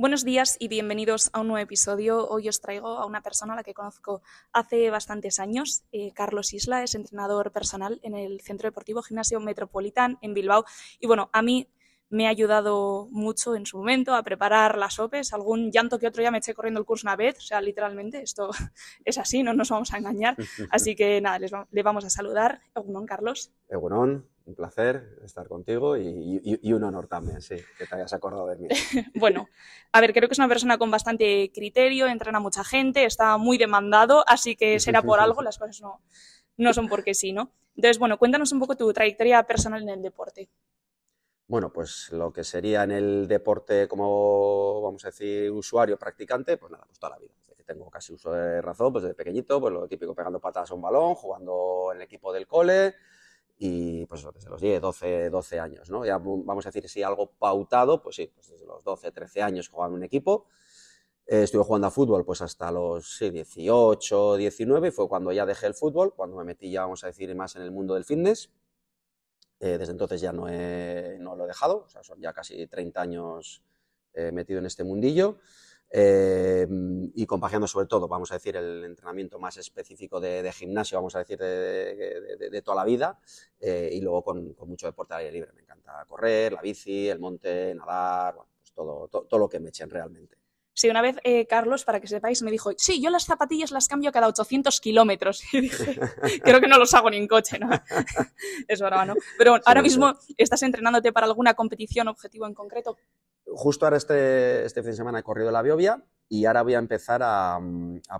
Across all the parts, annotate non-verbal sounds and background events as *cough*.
Buenos días y bienvenidos a un nuevo episodio. Hoy os traigo a una persona a la que conozco hace bastantes años. Eh, Carlos Isla es entrenador personal en el Centro Deportivo Gimnasio Metropolitán en Bilbao. Y bueno, a mí me ha ayudado mucho en su momento a preparar las OPEs. Algún llanto que otro ya me eché corriendo el curso una vez. O sea, literalmente, esto *laughs* es así, no nos vamos a engañar. *laughs* Así que nada, les le vamos a saludar. Egunon, Carlos. Egunon, un placer estar contigo y, un honor también, sí, que te hayas acordado de mí. *laughs* bueno, a ver, creo que es una persona con bastante criterio, entrena a mucha gente, está muy demandado, así que será por algo, las cosas no, no son porque sí, ¿no? Entonces, bueno, cuéntanos un poco tu trayectoria personal en el deporte. Bueno, pues lo que sería en el deporte como, vamos a decir, usuario, practicante, pues nada, pues toda la vida. Desde que tengo casi uso de razón, pues desde pequeñito, pues lo típico, pegando patadas a un balón, jugando en el equipo del cole, y pues desde los 10, 12, 12 años, ¿no? Ya vamos a decir, si algo pautado, pues sí, pues desde los 12, 13 años jugando en un equipo. Eh, estuve jugando a fútbol pues hasta los sí, 18, 19 y fue cuando ya dejé el fútbol, cuando me metí ya, vamos a decir, más en el mundo del fitness. Eh, desde entonces ya no, he, no lo he dejado, o sea, son ya casi 30 años eh, metido en este mundillo. Em, y compaginando sobre todo, vamos a decir, el entrenamiento más específico de, gimnasio, vamos a decir, de, toda la vida, eh, y luego con, mucho deporte al aire libre. Me encanta correr, la bici, el monte, nadar, bueno, pues todo, todo, lo que me echen realmente. Sí, una vez eh, Carlos, para que sepáis, me dijo, sí, yo las zapatillas las cambio cada 800 kilómetros. *laughs* Y dije, creo que no los hago ni en coche, ¿no? *laughs* es verdad, ¿no? Pero ahora mismo, ¿estás entrenándote para alguna competición objetivo en concreto? Justo ahora este, este fin de semana he corrido la Biovia y ahora voy a empezar a,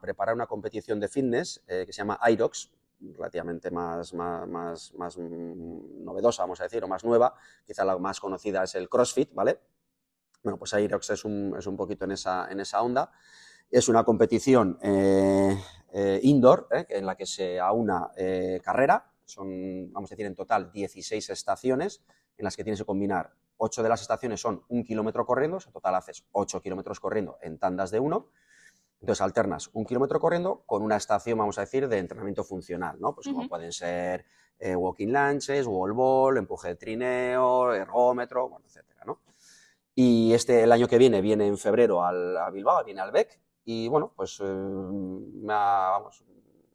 preparar una competición de fitness eh, que se llama IROX, relativamente más, más, más, novedosa, vamos a decir, o más nueva. Quizá la más conocida es el CrossFit, ¿vale? Bueno, pues IROX es un, es un poquito en esa, en esa onda. Es una competición eh, eh, indoor en la que se aúna carrera. Son, vamos a decir, en total 16 estaciones en las que tienes que combinar ocho de las estaciones son un kilómetro corriendo, en total haces ocho kilómetros corriendo en tandas de uno. Entonces alternas un kilómetro corriendo con una estación, vamos a decir, de entrenamiento funcional, ¿no? Pues como pueden ser eh, walking lunches, wall ball, empuje de trineo, ergómetro, bueno, etcétera, ¿no? Y este, el año que viene, viene en febrero al, a Bilbao, viene al BEC, y bueno, pues eh, me, ha, vamos,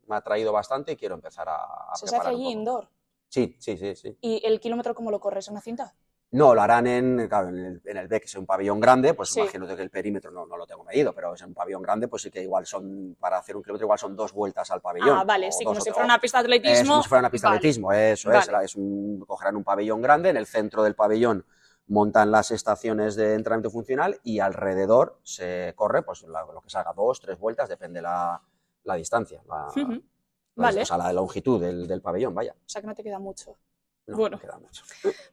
me ha traído bastante y quiero empezar a, ¿Se hace allí indoor? Sí, sí, sí, sí. ¿Y el kilómetro cómo lo corres? ¿Una cinta? No, lo harán en, claro, en, el, en el B, que es un pabellón grande, pues imagino que el perímetro no, no, lo tengo medido, pero es un pabellón grande, pues sí que igual son, para hacer un kilómetro, igual son dos vueltas al pabellón. Ah, vale, sí, como si fuera una pista de atletismo. como si fuera una pista de atletismo, eso es. es un, cogerán un pabellón grande, en el centro del pabellón montan las estaciones de entrenamiento funcional y alrededor se corre, pues lo que salga, dos, tres vueltas, depende la, la distancia, la, vale. o sea, la longitud del, del pabellón, vaya. O sea que no te queda mucho bueno.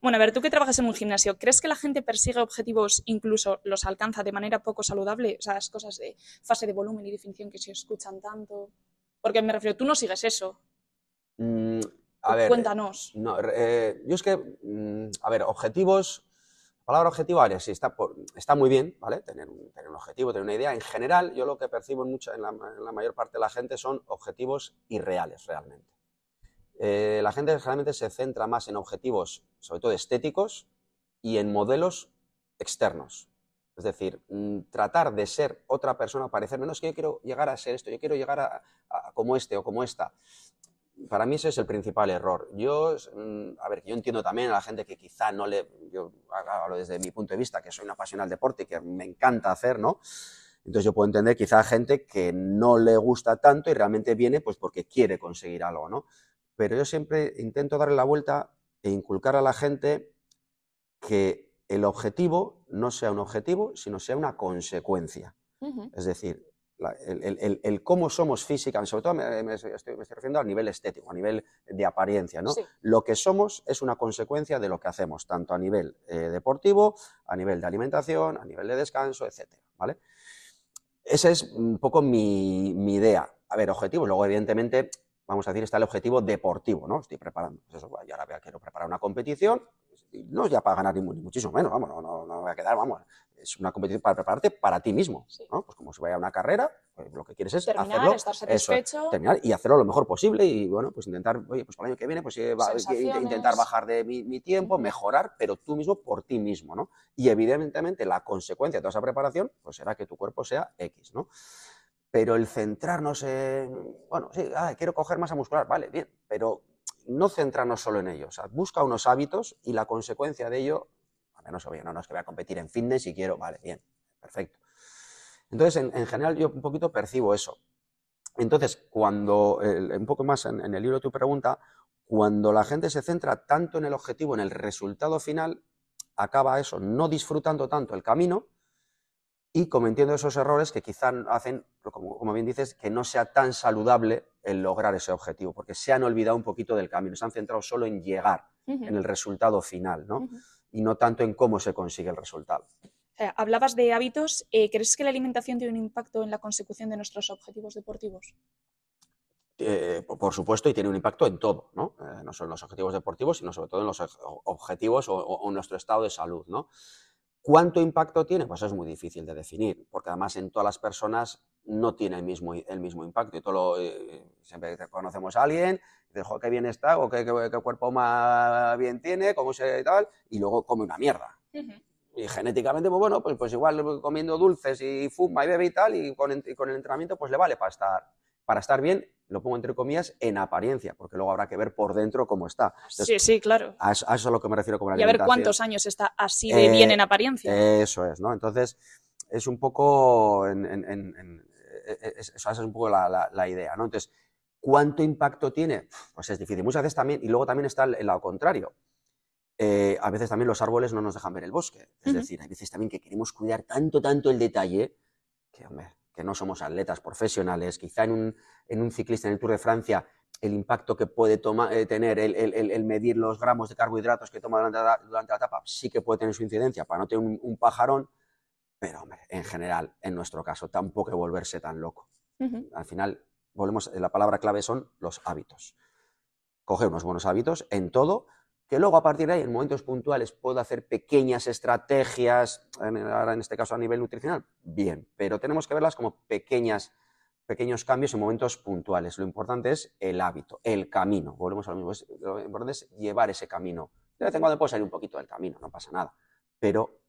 bueno, a ver, tú que trabajas en un gimnasio, ¿crees que la gente persigue objetivos, incluso los alcanza de manera poco saludable? O sea, las cosas de fase de volumen y definición que se escuchan tanto. Porque me refiero, tú no sigues eso. Mm, a ver, Cuéntanos. No, eh, yo es que, mm, a ver, objetivos, la palabra objetivo, ver, sí, está, está muy bien, ¿vale? Tener un, tener un, objetivo, tener una idea. En general, yo lo que percibo en, mucha, en la mayor parte de la gente son objetivos irreales, realmente. Eh, la gente generalmente se centra más en objetivos, sobre todo estéticos, y en modelos externos. Es decir, mm, tratar de ser otra persona, parecer menos que yo quiero llegar a ser esto, yo quiero llegar a, como este o como esta. Para mí ese es el principal error. Yo, mm, a ver, yo entiendo también a la gente que quizá no le, yo hablo desde mi punto de vista, que soy una apasionada del deporte y que me encanta hacer, ¿no? Entonces yo puedo entender quizá a gente que no le gusta tanto y realmente viene pues porque quiere conseguir algo, ¿no? Pero yo siempre intento darle la vuelta e inculcar a la gente que el objetivo no sea un objetivo, sino sea una consecuencia. Es decir, el, cómo somos físicamente, sobre todo me, estoy, refiriendo a nivel estético, a nivel de apariencia. ¿no? Lo que somos es una consecuencia de lo que hacemos, tanto a nivel eh, deportivo, a nivel de alimentación, a nivel de descanso, etc. ¿vale? Esa es un poco mi, mi idea. A ver, objetivos. Luego, evidentemente, vamos a decir, está el objetivo deportivo, ¿no? Estoy preparando, pues eso, y ahora quiero preparar una competición, no es ya para ganar ni, muchísimo menos, vamos, no, no, voy a quedar, vamos, es una competición para prepararte para ti mismo, ¿no? Pues como si vaya a una carrera, pues lo que quieres es terminar, hacerlo, estar eso, satisfecho. terminar y hacerlo lo mejor posible y bueno, pues intentar, oye, pues para el año que viene, pues eh, va- intentar bajar de mi, mi tiempo, mejorar, pero tú mismo por ti mismo, ¿no? Y evidentemente la consecuencia de toda esa preparación, pues será que tu cuerpo sea X, ¿no? Pero el centrarnos en, bueno, sí, ah, quiero coger masa muscular, vale, bien, pero no centrarnos solo en ello, o sea, busca unos hábitos y la consecuencia de ello, a menos, oye, no, no es que voy a competir en fitness y quiero, vale, bien, perfecto. Entonces, en, en general, yo un poquito percibo eso. Entonces, cuando, un poco más en, en el libro de tu pregunta, cuando la gente se centra tanto en el objetivo, en el resultado final, acaba eso, no disfrutando tanto el camino y cometiendo esos errores que quizá hacen, como, como bien dices, que no sea tan saludable el lograr ese objetivo, porque se han olvidado un poquito del camino, se han centrado solo en llegar, en el resultado final, ¿no? Y no tanto en cómo se consigue el resultado. Eh, hablabas de hábitos. eh, ¿Crees que la alimentación tiene un impacto en la consecución de nuestros objetivos deportivos? Eh, por- supuesto, y tiene un impacto en todo, ¿no? Eh, no solo en los objetivos deportivos, sino sobre todo en los objetivos o, o- o nuestro estado de salud, ¿no? ¿Cuánto impacto tiene? Pues es muy difícil de definir, porque además en todas las personas no tiene el mismo, el mismo impacto. Y todo lo, eh, siempre conocemos a alguien, dices, "Jo, qué bien está, o qué, qué- qué cuerpo más bien tiene, cómo se tal, y luego come una mierda. Y genéticamente, pues bueno, pues, pues igual comiendo dulces y fuma y bebe y tal, y con, y con el entrenamiento, pues le vale para estar, para estar bien, lo pongo entre comillas, en apariencia, porque luego habrá que ver por dentro cómo está. Entonces, Sí, sí, claro. a, eso, a eso es a lo que me refiero con la Y a ver cuántos años está así de bien Eh, en apariencia. Eso es, ¿no? Entonces, es un poco, en, en- en- en- es- esa es un poco la, la- la idea, ¿no? Entonces, ¿cuánto impacto tiene? Pues es difícil. Muchas veces también, y luego también está el, el lado contrario. Eh, a veces también los árboles no nos dejan ver el bosque. Es decir, hay veces también que queremos cuidar tanto, tanto el detalle, que, hombre, que no somos atletas profesionales. Quizá en un, en un ciclista en el Tour de Francia, el impacto que puede toma- eh, tener el, el- el- medir los gramos de carbohidratos que toma durante la, durante la etapa, sí que puede tener su incidencia para no tener un, un pajarón, pero hombre, en general, en nuestro caso, tampoco hay que volverse tan loco. Ujú. Al final, volvemos, la palabra clave son los hábitos. Coger unos buenos hábitos en todo, que luego a partir de ahí, en momentos puntuales, puedo hacer pequeñas estrategias, ahora en este caso a nivel nutricional, bien, pero tenemos que verlas como pequeñas, pequeños cambios en momentos puntuales. Lo importante es el hábito, el camino. Volvemos a lo mismo. lo importante es llevar ese camino. De vez en cuando puede salir un poquito del camino, no pasa nada, pero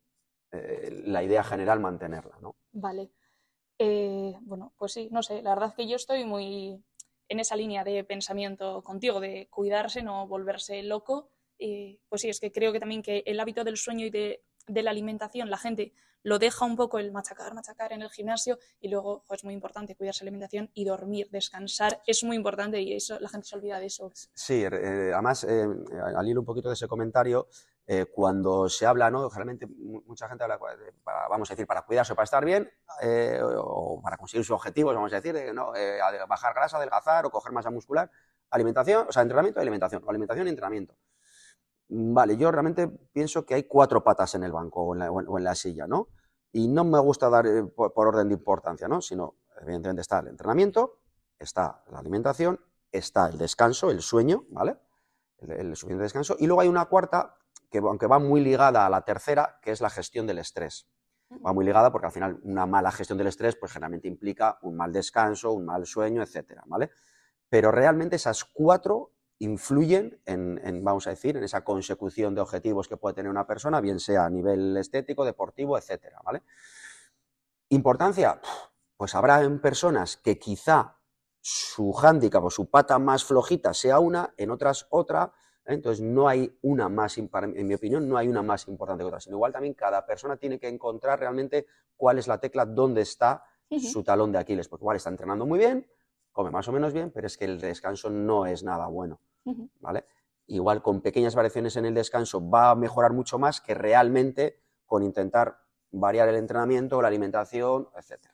eh, la idea general mantenerla, ¿no? Vale. Eh, bueno, pues sí, no sé, la verdad que yo estoy muy en esa línea de pensamiento contigo, de cuidarse, no volverse loco. Y pues sí, es que creo que también que el hábito del sueño y de, de la alimentación, la gente lo deja un poco el machacar, machacar en el gimnasio y luego es muy importante cuidarse la alimentación y dormir, descansar, es muy importante y eso la gente se olvida de eso. Sí, eh, además, eh, al hilo un poquito de ese comentario, eh, cuando se habla, ¿no? Generalmente mu- mucha gente habla, de- para, vamos a decir, para cuidarse, para estar bien, eh, o para conseguir sus objetivos, vamos a decir, de, ¿no? Eh, ade- bajar grasa, adelgazar o coger masa muscular, alimentación, o sea, entrenamiento y alimentación, o alimentación y entrenamiento. Mm, Vale, yo realmente pienso que hay cuatro patas en el banco o en la, o en- la silla, ¿no? Y no me gusta dar eh, por, por orden de importancia, ¿no? Sino, evidentemente, está el entrenamiento, está la alimentación, está el descanso, el sueño, ¿vale? El, el suficiente descanso. Y luego hay una cuarta, que aunque va muy ligada a la tercera, que es la gestión del estrés. Va muy ligada porque al final una mala gestión del estrés, pues generalmente implica un mal descanso, un mal sueño, etcétera, ¿vale? Pero realmente esas cuatro influyen en, en, vamos a decir, en esa consecución de objetivos que puede tener una persona, bien sea a nivel estético, deportivo, etcétera, ¿vale? Importancia, pues habrá en personas que quizá su hándicap o su pata más flojita sea una, en otras otra, ¿eh? entonces no hay una más, en mi opinión, no hay una más importante que otra, sino igual también cada persona tiene que encontrar realmente cuál es la tecla, dónde está su talón de Aquiles, porque igual está entrenando muy bien, come más o menos bien, pero es que el descanso no es nada bueno. ¿vale? Igual con pequeñas variaciones en el descanso va a mejorar mucho más que realmente con intentar variar el entrenamiento, la alimentación, etcétera.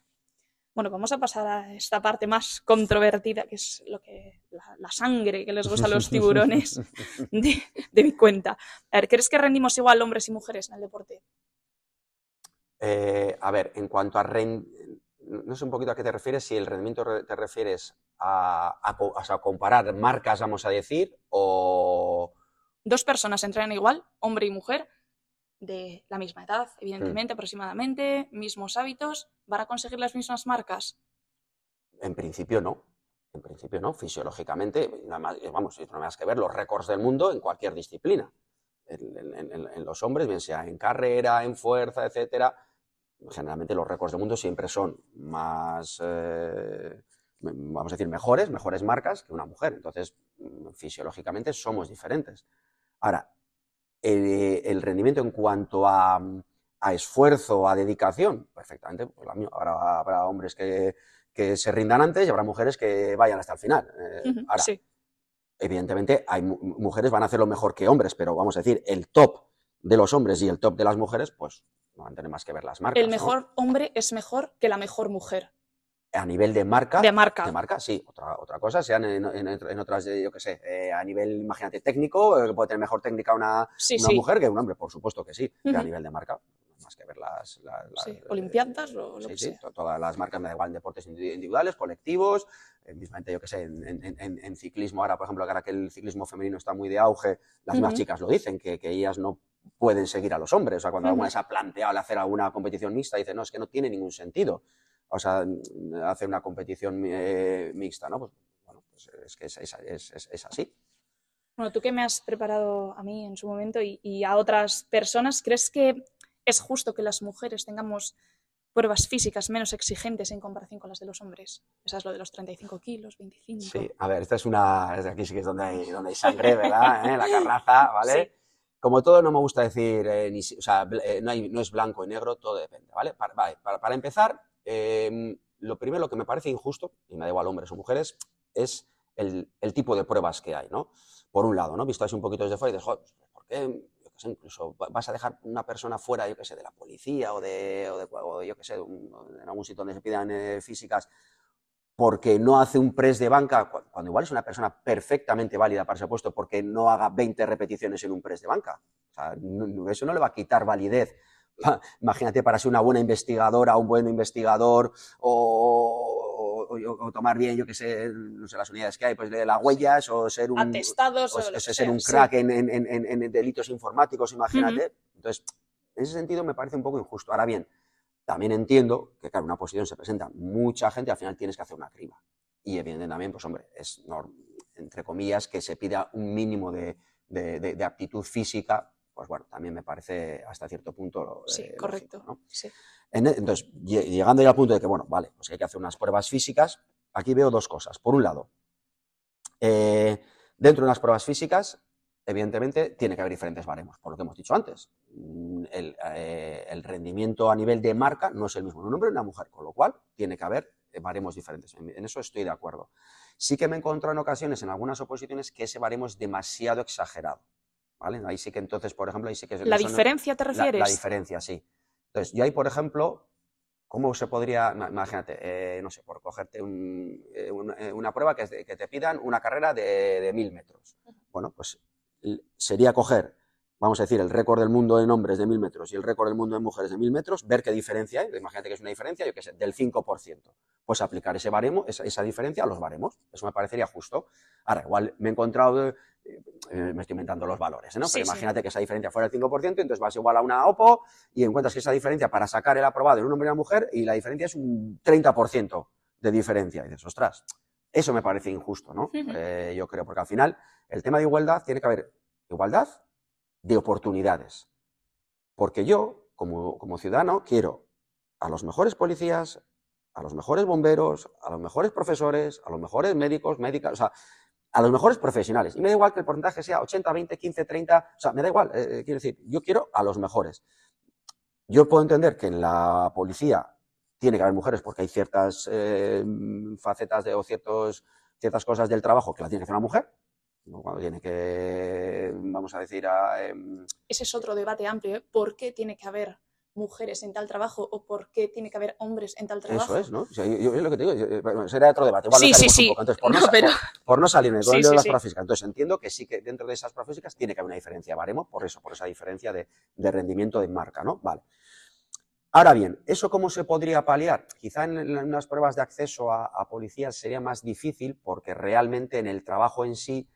Bueno, vamos a pasar a esta parte más controvertida, que es lo que la, la sangre que les gusta a los *laughs* tiburones de, de mi cuenta. A ver, ¿crees que rendimos igual hombres y mujeres en el deporte? Eh, a ver, en cuanto a ren- no sé un poquito a qué te refieres, si el rendimiento re- te refieres a, a a comparar marcas, vamos a decir, o... Dos personas entrenan igual, hombre y mujer, de la misma edad, evidentemente, aproximadamente, mismos hábitos, ¿van a conseguir las mismas marcas? En principio no. En principio no. Fisiológicamente, nada más, vamos, no más que ver los récords del mundo en cualquier disciplina. En, en- en los hombres, bien sea en carrera, en fuerza, etcétera, generalmente los récords del mundo siempre son más, eh, vamos a decir, mejores, mejores marcas que una mujer. Entonces, mm, fisiológicamente somos diferentes. Ahora, el, el rendimiento en cuanto a, a esfuerzo, a dedicación, perfectamente, pues. Habrá, habrá hombres que, que se rindan antes y habrá mujeres que vayan hasta el final. Eh, ahora, sí. evidentemente, hay mu- mujeres van a hacerlo mejor que hombres, pero vamos a decir, el top de los hombres y el top de las mujeres, pues no van a tener más que ver las marcas. El ¿no? mejor hombre es mejor que la mejor mujer. A nivel de marca. De marca. De marca, sí. Otra, otra cosa, sean en, en- en otras, eh, yo qué sé, eh, a nivel, imagínate, técnico, eh, puede tener mejor técnica una, Sí, una sí. mujer que un hombre, por supuesto que sí. Que a nivel de marca, más que ver las. las- las, Sí, eh, olimpiadas o lo sí, que sí, sea. to- todas las marcas me da igual en deportes indi- individuales, colectivos, eh, mismamente yo que sé, en, en- ciclismo ahora, por ejemplo, que ahora que el ciclismo femenino está muy de auge, las mismas Ujú. chicas lo dicen, que, que ellas no pueden seguir a los hombres. O sea, cuando alguna se ha planteado el hacer alguna competición mixta, dice, no, es que no tiene ningún sentido. O sea, hacer una competición eh, mixta, ¿no? Pues, bueno, pues es que es, es- es- es- así. Bueno, tú que me has preparado a mí en su momento y, y a otras personas, ¿crees que es justo que las mujeres tengamos pruebas físicas menos exigentes en comparación con las de los hombres? Esa es lo de los 35 kilos, 25. Sí, a ver, esta es una. Aquí sí que es donde hay, donde hay sangre, ¿verdad? *laughs* ¿Eh? La carraza, ¿vale? Sí. Como todo, no me gusta decir, eh, ni o sea, eh, no, es blanco y negro, todo depende, ¿vale? Para, para, empezar, eh, lo primero, que me parece injusto, y me da igual hombres o mujeres, es el, tipo de pruebas que hay, ¿no? Por un lado, ¿no? Visto así un poquito desde fuera y dices, pues, ¿por qué? Sé, incluso va- vas a dejar una persona fuera, yo qué sé, de la policía o de, o de, o yo qué sé, un- en algún sitio donde se pidan eh, físicas porque no hace un press de banca, cu- cuando igual es una persona perfectamente válida para ese puesto, porque no haga 20 repeticiones en un press de banca. O sea, no- eso no le va a quitar validez. *laughs* Imagínate para ser una buena investigadora, un buen investigador, o, o- o tomar bien, yo qué sé, no sé, las unidades que hay, pues de las huellas, o ser un, Atestados o o, que ser sea, un sí. crack en, en- en- en- en delitos informáticos, imagínate. Entonces, en ese sentido me parece un poco injusto. Ahora bien, también entiendo que, claro, una posición se presenta mucha gente, al final tienes que hacer una criba. Y evidentemente también, pues hombre, es, entre comillas, que se pida un mínimo de, de- de- de aptitud física, pues bueno, también me parece hasta cierto punto. Sí, eh, correcto. lógico, ¿no? sí. En- entonces, lle- llegando ya al punto de que, bueno, vale, pues hay que hacer unas pruebas físicas, aquí veo dos cosas. Por un lado, eh, dentro de unas pruebas físicas, evidentemente, tiene que haber diferentes baremos, por lo que hemos dicho antes. Mm, El, eh, el rendimiento a nivel de marca no es el mismo en un hombre y una mujer, con lo cual tiene que haber eh, baremos diferentes. En, eso estoy de acuerdo. Sí que me he encontrado en ocasiones, en algunas oposiciones, que ese baremo es demasiado exagerado. ¿vale? Ahí sí que entonces, por ejemplo, ahí sí que... ¿La no- diferencia te refieres? La, diferencia, sí. Entonces, yo ahí, por ejemplo, ¿cómo se podría, ima- imagínate, eh, no sé, por cogerte un- eh, un- eh, una prueba que, te pidan una carrera de, de mil metros? Bueno, pues sería coger, vamos a decir, el récord del mundo en hombres de mil metros y el récord del mundo en mujeres de mil metros, ver qué diferencia hay, imagínate que es una diferencia, yo qué sé, del 5%. Pues aplicar ese baremo, esa, esa diferencia a los baremos. Eso me parecería justo. Ahora, igual me he encontrado, eh, eh, me estoy inventando los valores, ¿no? Sí, Pero sí. imagínate que esa diferencia fuera del 5%, entonces vas igual a una OPO y encuentras que esa diferencia para sacar el aprobado en un hombre y una mujer y la diferencia es un 30% de diferencia. Y dices, ostras, eso me parece injusto, ¿no? Ujú. Eh, yo creo, porque al final el tema de igualdad tiene que haber igualdad de oportunidades. Porque yo, como, ciudadano, quiero a los mejores policías, a los mejores bomberos, a los mejores profesores, a los mejores médicos, médicas, o sea, a los mejores profesionales. Y me da igual que el porcentaje sea 80, 20, 15, 30, o sea, me da igual. eh, eh, quiero decir, yo quiero a los mejores. Yo puedo entender que en la policía tiene que haber mujeres porque hay ciertas eh, facetas de, o ciertas cosas del trabajo que la tiene que hacer una mujer. ¿No? Cuando tiene que, vamos a decir, a, em, Ese es otro debate amplio. ¿eh? ¿Por qué tiene que haber mujeres en tal trabajo o por qué tiene que haber hombres en tal trabajo? Eso es, ¿no? O sea, yo, yo- es lo que te digo, yo- eh, bueno, será otro debate. Igual Sí, sí, sí. Entonces, por, *laughs* no, No, sa- pero- por- por no salirme con Sí, el de las sí. pruebas físicas. Entonces, entiendo que sí que dentro de esas pruebas físicas tiene que haber una diferencia de baremo, por eso, por esa diferencia de, de rendimiento de marca, ¿no? Vale. Ahora bien, ¿eso cómo se podría paliar? Quizá en, en unas pruebas de acceso a, a policías sería más difícil porque realmente en el trabajo en sí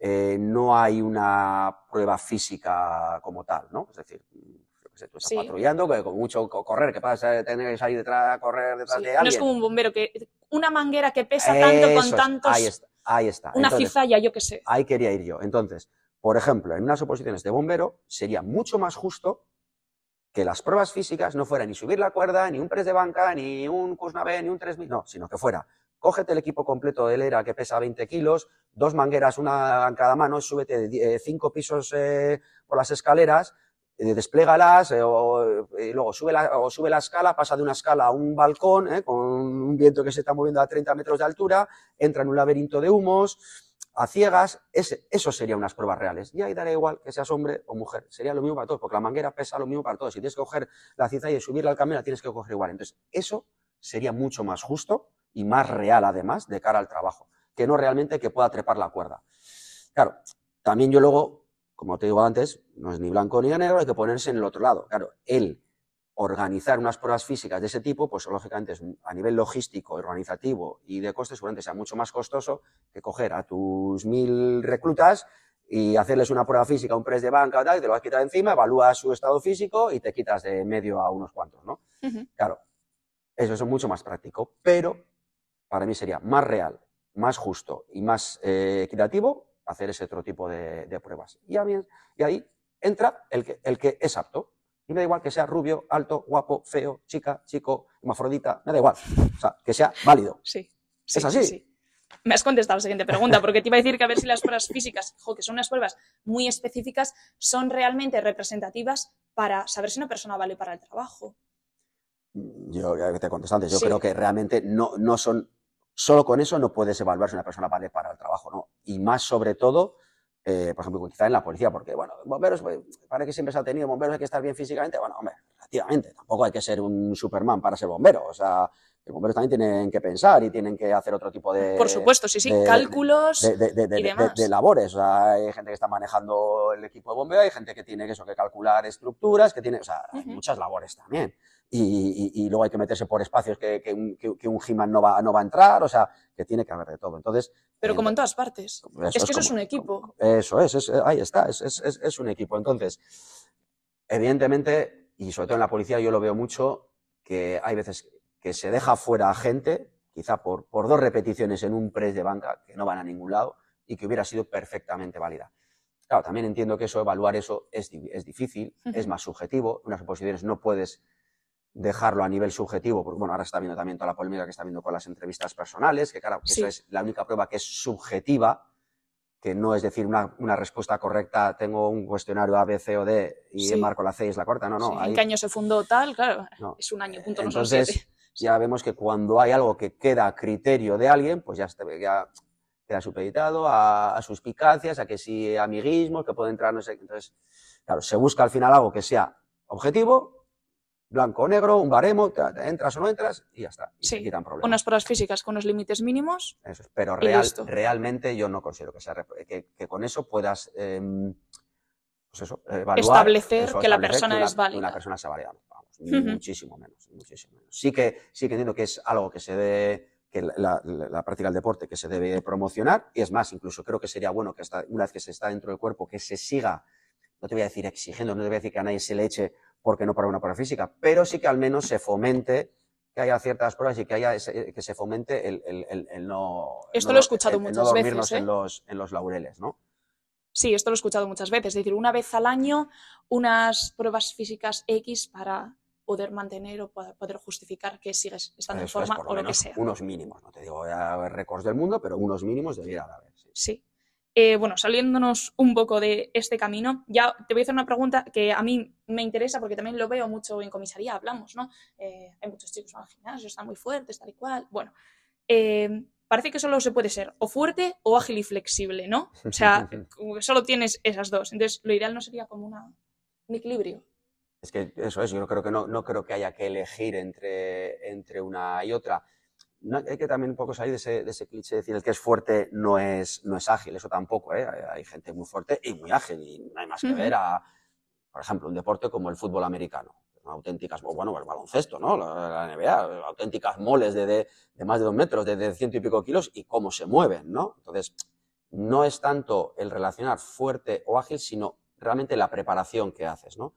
eh, no hay una prueba física como tal, ¿no? Es decir, tú estás Sí. patrullando, que con mucho co- correr, que eh, tener que salir detrás, correr detrás Sí, de No alguien. es como un bombero que una manguera que pesa tanto Eso con es, tantos... Ahí está, ahí está. Una Entonces, cizalla, yo qué sé. Ahí quería ir yo. Entonces, por ejemplo, en unas oposiciones de bombero sería mucho más justo que las pruebas físicas no fueran ni subir la cuerda, ni un press de banca, ni un Kuznabe, ni un 3000, no, sino que fuera, cógete el equipo completo del ERA que pesa 20 kilos, dos mangueras, una en cada mano, súbete eh, cinco pisos eh, por las escaleras, eh, desplégalas, eh, o, luego sube la, o sube la escala, pasa de una escala a un balcón, con un viento que se está moviendo a 30 metros de altura, entra en un laberinto de humos, a ciegas, eso serían unas pruebas reales. Y ahí daría igual que seas hombre o mujer, sería lo mismo para todos, porque la manguera pesa lo mismo para todos. Si tienes que coger la cizalla y subirla al camión, tienes que coger igual. Entonces, eso sería mucho más justo y más real, además, de cara al trabajo, que no realmente que pueda trepar la cuerda. Claro, también yo luego, como te digo antes, no es ni blanco ni negro, hay que ponerse en el otro lado. Claro, el organizar unas pruebas físicas de ese tipo, pues lógicamente es a nivel logístico, organizativo y de coste, seguramente sea mucho más costoso que coger a tus mil reclutas y hacerles una prueba física, un press de banca tal, y te lo quitar de encima, evalúas su estado físico y te quitas de medio a unos cuantos, ¿no? Claro, eso es mucho más práctico, pero para mí sería más real, más justo y más eh, equitativo hacer ese otro tipo de, de pruebas. Y, a mí- y ahí entra el que, el que es apto. Y me da igual que sea rubio, alto, guapo, feo, chica, chico, hermafrodita, me da igual. O sea, que sea válido. Sí. ¿Es sí, así? sí, sí. Me has contestado la siguiente pregunta, porque te iba a decir que a ver si las pruebas físicas, jo, que son unas pruebas muy específicas, son realmente representativas para saber si una persona vale para el trabajo. Yo ya te contesto antes, yo Sí. creo que realmente no, no son, solo con eso no puedes evaluar si una persona vale para el trabajo, ¿no? Y más sobre todo, eh, por ejemplo, quizá en la policía, porque, bueno, bomberos, pues, parece que siempre se ha tenido, bomberos hay que estar bien físicamente, bueno, hombre, relativamente, tampoco hay que ser un Superman para ser bombero, o sea, los bomberos también tienen que pensar y tienen que hacer otro tipo de... Por supuesto, sí, sí, de- cálculos. de, y de- demás. de labores. O sea, hay gente que está manejando el equipo de bombeo, hay gente que tiene que, eso, que calcular estructuras, que tiene, o sea, hay muchas labores también. Y, y- y luego hay que meterse por espacios que, que un, que, que un He-Man no va, no va a entrar, o sea, que tiene que haber de todo. Entonces, pero eh, como en todas partes. es que eso como- es un equipo. Eso es, es- ahí está, es, es- un equipo. Entonces, evidentemente, y sobre todo en la policía yo lo veo mucho, que hay veces que se deja fuera a gente, quizá por, por dos repeticiones en un press de banca que no van a ningún lado y que hubiera sido perfectamente válida. Claro, también entiendo que eso, evaluar eso es, es difícil, es más subjetivo. En unas oposiciones no puedes dejarlo a nivel subjetivo, porque bueno, ahora está viendo también toda la polémica que está viendo con las entrevistas personales, que claro, que Sí. eso es la única prueba que es subjetiva, que no es decir una, una respuesta correcta, tengo un cuestionario A, B, C o D y Sí. marco la C y es la cuarta, no, no. Sí, ahí- ¿En qué año se fundó tal? Claro, no. es un año, punto, no Entonces, ya vemos que cuando hay algo que queda a criterio de alguien, pues ya, está- ya queda supeditado a, a suspicacias, a que si amiguismos, que puede entrar, no sé. Entonces, claro, se busca al final algo que sea objetivo, blanco o negro, un baremo, te- te entras o no entras y ya está. Y se Sí, quitan problemas. Unas pruebas físicas con unos límites mínimos. Eso es. Pero real- realmente yo no considero que, sea, que, que con eso puedas em, pues eso, evaluar, Establecer eso, que la persona una- es válida. Una persona sea válida. Vamos, muchísimo menos, muchísimo menos. Sí que, sí que entiendo que es algo que se debe, que la, la- la práctica del deporte que se debe promocionar, y es más, incluso creo que sería bueno que hasta, una vez que se está dentro del cuerpo, que se siga, no te voy a decir exigiendo, no te voy a decir que a nadie se le eche porque no para una prueba física, pero sí que al menos se fomente que haya ciertas pruebas y que haya ese- que se fomente el, el- el- el no. Esto no- lo he escuchado muchas no veces, dormirnos ¿eh? en, los, en los laureles, ¿no? Sí, esto lo he escuchado muchas veces. Es decir, una vez al año, unas pruebas físicas X para poder mantener o poder justificar que sigues estando en es, forma o lo que sea. Unos mínimos, no te digo ya récords del mundo, pero unos mínimos debiera de haber. sí. Sí. Eh, bueno, saliéndonos un poco de este camino, ya te voy a hacer una pregunta que a mí me interesa porque también lo veo mucho en comisaría, hablamos, ¿no? Eh, hay muchos chicos que van al gimnasio, están muy fuertes, tal y cual. Bueno, eh, parece que solo se puede ser o fuerte o ágil y flexible, ¿no? O sea, *laughs* como que solo tienes esas dos. Entonces, lo ideal no sería como una, un equilibrio. Es que eso es, yo creo que no, no creo que haya que elegir entre, entre una y otra. No, hay que también un poco salir de ese, de ese cliché de decir el que es fuerte no es, no es ágil, eso tampoco, ¿eh? Hay, gente muy fuerte y muy ágil y no hay más que Ujú. ver a, por ejemplo, un deporte como el fútbol americano. Auténticas, o bueno, el baloncesto, ¿no? La, la NBA, auténticas moles de, de, de más de dos metros, de, de ciento y pico kilos y cómo se mueven, ¿no? Entonces, no es tanto el relacionar fuerte o ágil, sino realmente la preparación que haces, ¿no?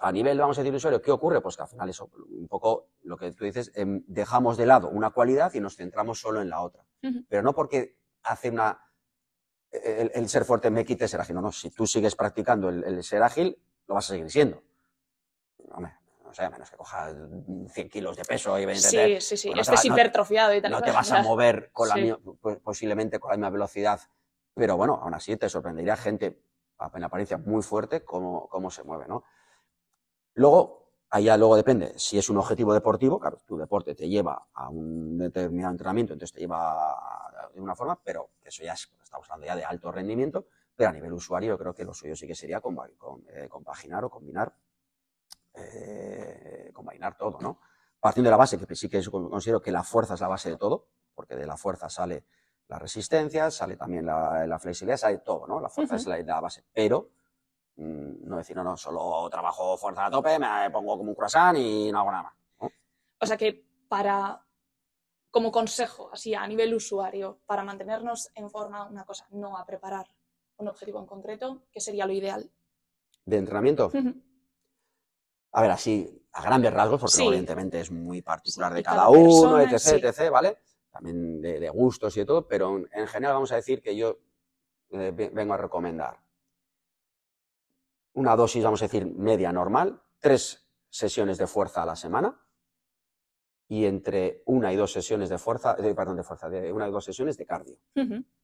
A nivel, vamos a decir, usuario, ¿qué ocurre? Pues que al final eso, un poco lo que tú dices, em, dejamos de lado una cualidad y nos centramos solo en la otra. Ujú. Pero no porque hace una, el, el ser fuerte me quite ser ágil. No, no, si tú sigues practicando el, el ser ágil, lo vas a seguir siendo. Hombre, no sé, a menos que cojas 100 kilos de peso y vayas a Sí, sí, sí. Pues no te va- es no- hipertrofiado y tal. no te vas a mover con la Sí. pues, posiblemente con la misma velocidad, pero bueno, aún así te sorprendería gente en apariencia muy fuerte cómo, cómo se mueve, ¿no? Luego, allá luego depende, si es un objetivo deportivo, claro, tu deporte te lleva a un determinado entrenamiento, entonces te lleva de una forma, pero eso ya es, estamos hablando ya de alto rendimiento, pero a nivel usuario yo creo que lo suyo sí que sería eh, compaginar o combinar, eh, combinar todo, ¿no? partiendo de la base, que sí que considero que la fuerza es la base de todo, porque de la fuerza sale la resistencia, sale también la, la flexibilidad, sale todo, ¿no? La fuerza Ujú. es la, la base, pero no decir, no, no, solo trabajo fuerza a tope, me pongo como un croissant y no hago nada más. ¿no? O sea que para, como consejo, así a nivel usuario, para mantenernos en forma, una cosa, no a preparar un objetivo en concreto, ¿qué sería lo ideal? De entrenamiento, a ver, así, a grandes rasgos, porque Sí. evidentemente es muy particular Sí, de cada, uno, etc, sí. etc, ¿vale? También de, de gustos y de todo, pero en, en general vamos a decir que yo eh, ve- vengo a recomendar una dosis, vamos a decir, media normal, tres sesiones de fuerza a la semana y entre una y dos sesiones de fuerza, eh, perdón, de fuerza, de una y dos sesiones de cardio.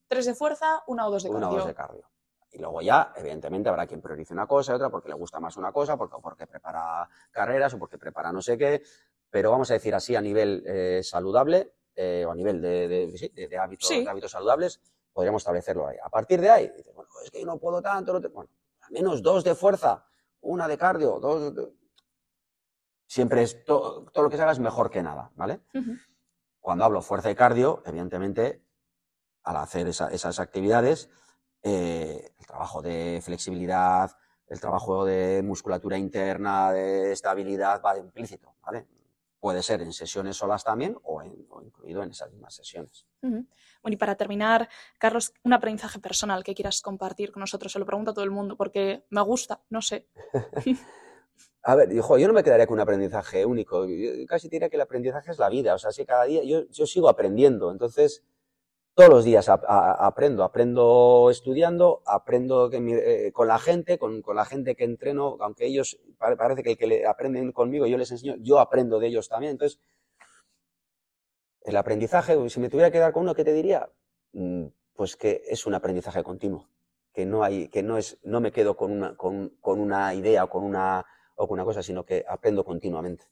Tres de fuerza, una o dos de una o cardio. dos de cardio. Y luego ya, evidentemente, habrá quien priorice una cosa y otra porque le gusta más una cosa, porque, porque prepara carreras o porque prepara no sé qué. Pero vamos a decir así, a nivel eh, saludable eh, o a nivel de, de- sí, de- de hábitos, Sí. hábitos saludables, podríamos establecerlo ahí. A partir de ahí, dices, bueno, es que yo no puedo tanto, no te- bueno, al menos dos de fuerza, una de cardio, dos. de- Siempre es to- todo lo que se haga es mejor que nada, ¿vale? Cuando hablo fuerza y cardio, evidentemente, al hacer esa- esas actividades, eh, el trabajo de flexibilidad, el trabajo de musculatura interna, de estabilidad, va de implícito, ¿vale? Puede ser en sesiones solas también o, en- o incluido en esas mismas sesiones. Bueno, y para terminar, Carlos, un aprendizaje personal que quieras compartir con nosotros. Se lo pregunto a todo el mundo porque me gusta, no sé. *laughs* *laughs* A ver, hijo, yo no me quedaría con un aprendizaje único. Yo casi diría que el aprendizaje es la vida. O sea, si cada día yo, yo sigo aprendiendo. Entonces, todos los días aprendo. Aprendo estudiando, aprendo eh, con la gente, con, la gente que entreno, aunque ellos pare- parece que el que le aprenden conmigo, yo les enseño, yo aprendo de ellos también. Entonces, el aprendizaje, si me tuviera que dar con uno, ¿qué te diría? Mm, Pues que es un aprendizaje continuo. Que no hay, que no es, no me quedo con una, con, una idea o con una o con una cosa, sino que aprendo continuamente.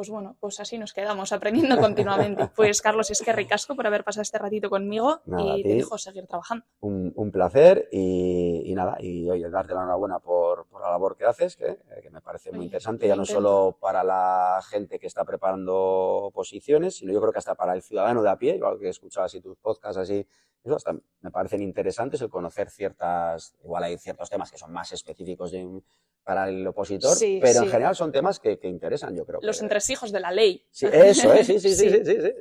Pues bueno, pues así nos quedamos aprendiendo continuamente. *laughs* Pues Carlos, es que ricasco por haber pasado este ratito conmigo Nada, y te dejo seguir trabajando. Un, un placer y, y nada, y oye, darte la enhorabuena por, por la labor que haces, que, eh, que me parece muy Oye, interesante, ya no intento. solo para la gente que está preparando posiciones, sino yo creo que hasta para el ciudadano de a pie, igual que he escuchado así tus podcasts así, eso hasta me parecen interesantes el conocer ciertas, igual hay ciertos temas que son más específicos de un- para el opositor, Sí, pero en general son temas que, que interesan, yo creo. Los que- entresijos de la ley. Sí, eso es, *laughs* sí, sí, sí, Sí. sí,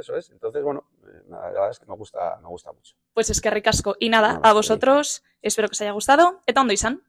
eso es. Entonces, bueno, eh, la verdad es que me gusta, me gusta mucho. Pues es que ricasco. Y nada, Nada, a vosotros, espero que os haya gustado. Eta ondo izan.